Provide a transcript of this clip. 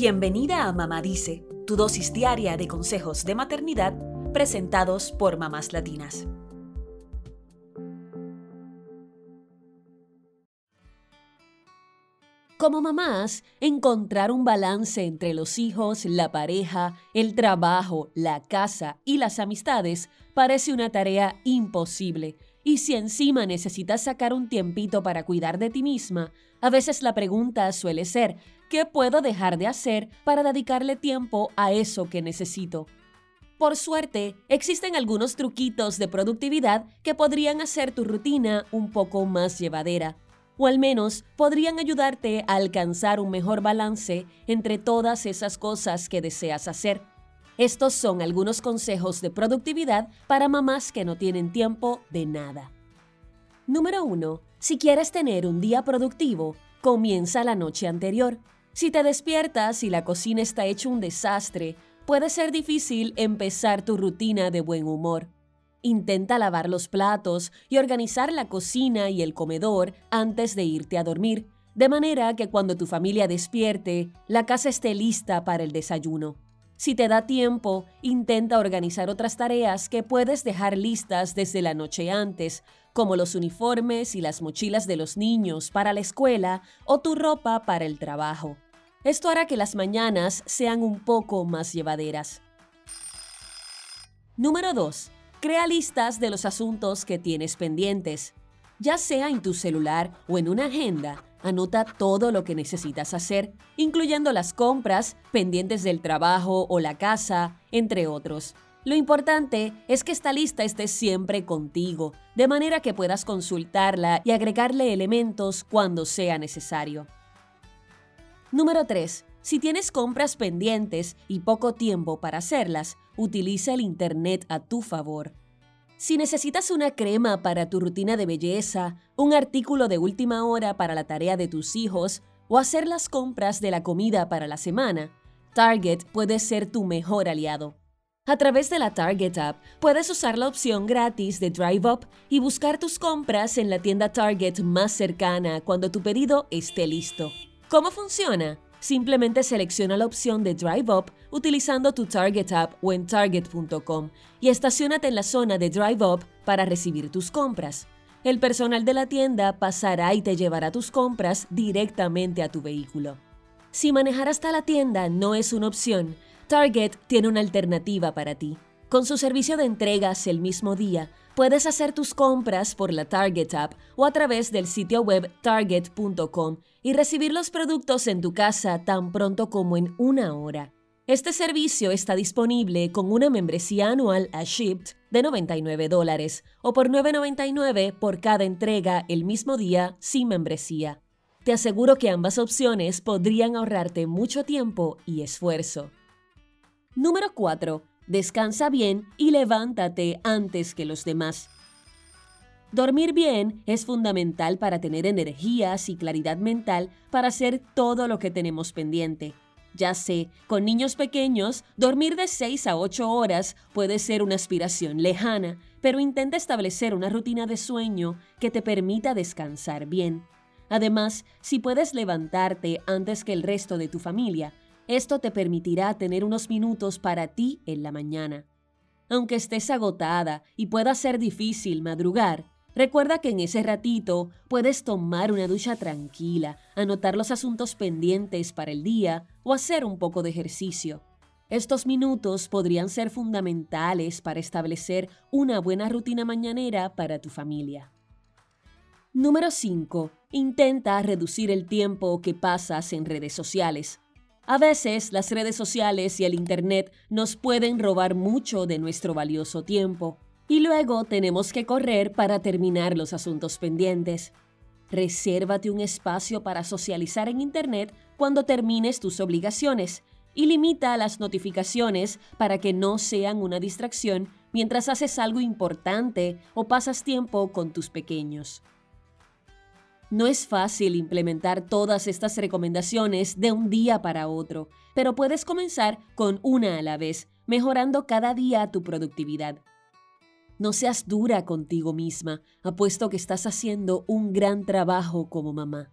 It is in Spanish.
Bienvenida a Mamá Dice, tu dosis diaria de consejos de maternidad presentados por mamás latinas. Como mamás, encontrar un balance entre los hijos, la pareja, el trabajo, la casa y las amistades parece una tarea imposible. Y si encima necesitas sacar un tiempito para cuidar de ti misma, a veces la pregunta suele ser, ¿qué puedo dejar de hacer para dedicarle tiempo a eso que necesito? Por suerte, existen algunos truquitos de productividad que podrían hacer tu rutina un poco más llevadera o al menos podrían ayudarte a alcanzar un mejor balance entre todas esas cosas que deseas hacer. Estos son algunos consejos de productividad para mamás que no tienen tiempo de nada. Número 1. Si quieres tener un día productivo, comienza la noche anterior. Si te despiertas y la cocina está hecha un desastre, puede ser difícil empezar tu rutina de buen humor. Intenta lavar los platos y organizar la cocina y el comedor antes de irte a dormir, de manera que cuando tu familia despierte, la casa esté lista para el desayuno. Si te da tiempo, intenta organizar otras tareas que puedes dejar listas desde la noche antes, como los uniformes y las mochilas de los niños para la escuela o tu ropa para el trabajo. Esto hará que las mañanas sean un poco más llevaderas. Número 2. Crea listas de los asuntos que tienes pendientes. Ya sea en tu celular o en una agenda, anota todo lo que necesitas hacer, incluyendo las compras, pendientes del trabajo o la casa, entre otros. Lo importante es que esta lista esté siempre contigo, de manera que puedas consultarla y agregarle elementos cuando sea necesario. Número 3. Si tienes compras pendientes y poco tiempo para hacerlas, utiliza el Internet a tu favor. Si necesitas una crema para tu rutina de belleza, un artículo de última hora para la tarea de tus hijos o hacer las compras de la comida para la semana, Target puede ser tu mejor aliado. A través de la Target app, puedes usar la opción gratis de Drive Up y buscar tus compras en la tienda Target más cercana cuando tu pedido esté listo. ¿Cómo funciona? Simplemente selecciona la opción de Drive Up utilizando tu Target app o en target.com y estacionate en la zona de Drive Up para recibir tus compras. El personal de la tienda pasará y te llevará tus compras directamente a tu vehículo. Si manejar hasta la tienda no es una opción, Target tiene una alternativa para ti. Con su servicio de entregas el mismo día, puedes hacer tus compras por la Target app o a través del sitio web target.com y recibir los productos en tu casa tan pronto como en una hora. Este servicio está disponible con una membresía anual a Shipped de 99 dólares o por 9.99 por cada entrega el mismo día sin membresía. Te aseguro que ambas opciones podrían ahorrarte mucho tiempo y esfuerzo. Número 4. Descansa bien y levántate antes que los demás. Dormir bien es fundamental para tener energías y claridad mental para hacer todo lo que tenemos pendiente. Ya sé, con niños pequeños, dormir de 6 a 8 horas puede ser una aspiración lejana, pero intenta establecer una rutina de sueño que te permita descansar bien. Además, si puedes levantarte antes que el resto de tu familia, esto te permitirá tener unos minutos para ti en la mañana. Aunque estés agotada y pueda ser difícil madrugar, Recuerda que en ese ratito puedes tomar una ducha tranquila, anotar los asuntos pendientes para el día o hacer un poco de ejercicio. Estos minutos podrían ser fundamentales para establecer una buena rutina mañanera para tu familia. Número 5. Intenta reducir el tiempo que pasas en redes sociales. A veces las redes sociales y el Internet nos pueden robar mucho de nuestro valioso tiempo y luego tenemos que correr para terminar los asuntos pendientes. Resérvate un espacio para socializar en Internet cuando termines tus obligaciones y limita las notificaciones para que no sean una distracción mientras haces algo importante o pasas tiempo con tus pequeños. No es fácil implementar todas estas recomendaciones de un día para otro, pero puedes comenzar con una a la vez, mejorando cada día tu productividad. No seas dura contigo misma, apuesto que estás haciendo un gran trabajo como mamá.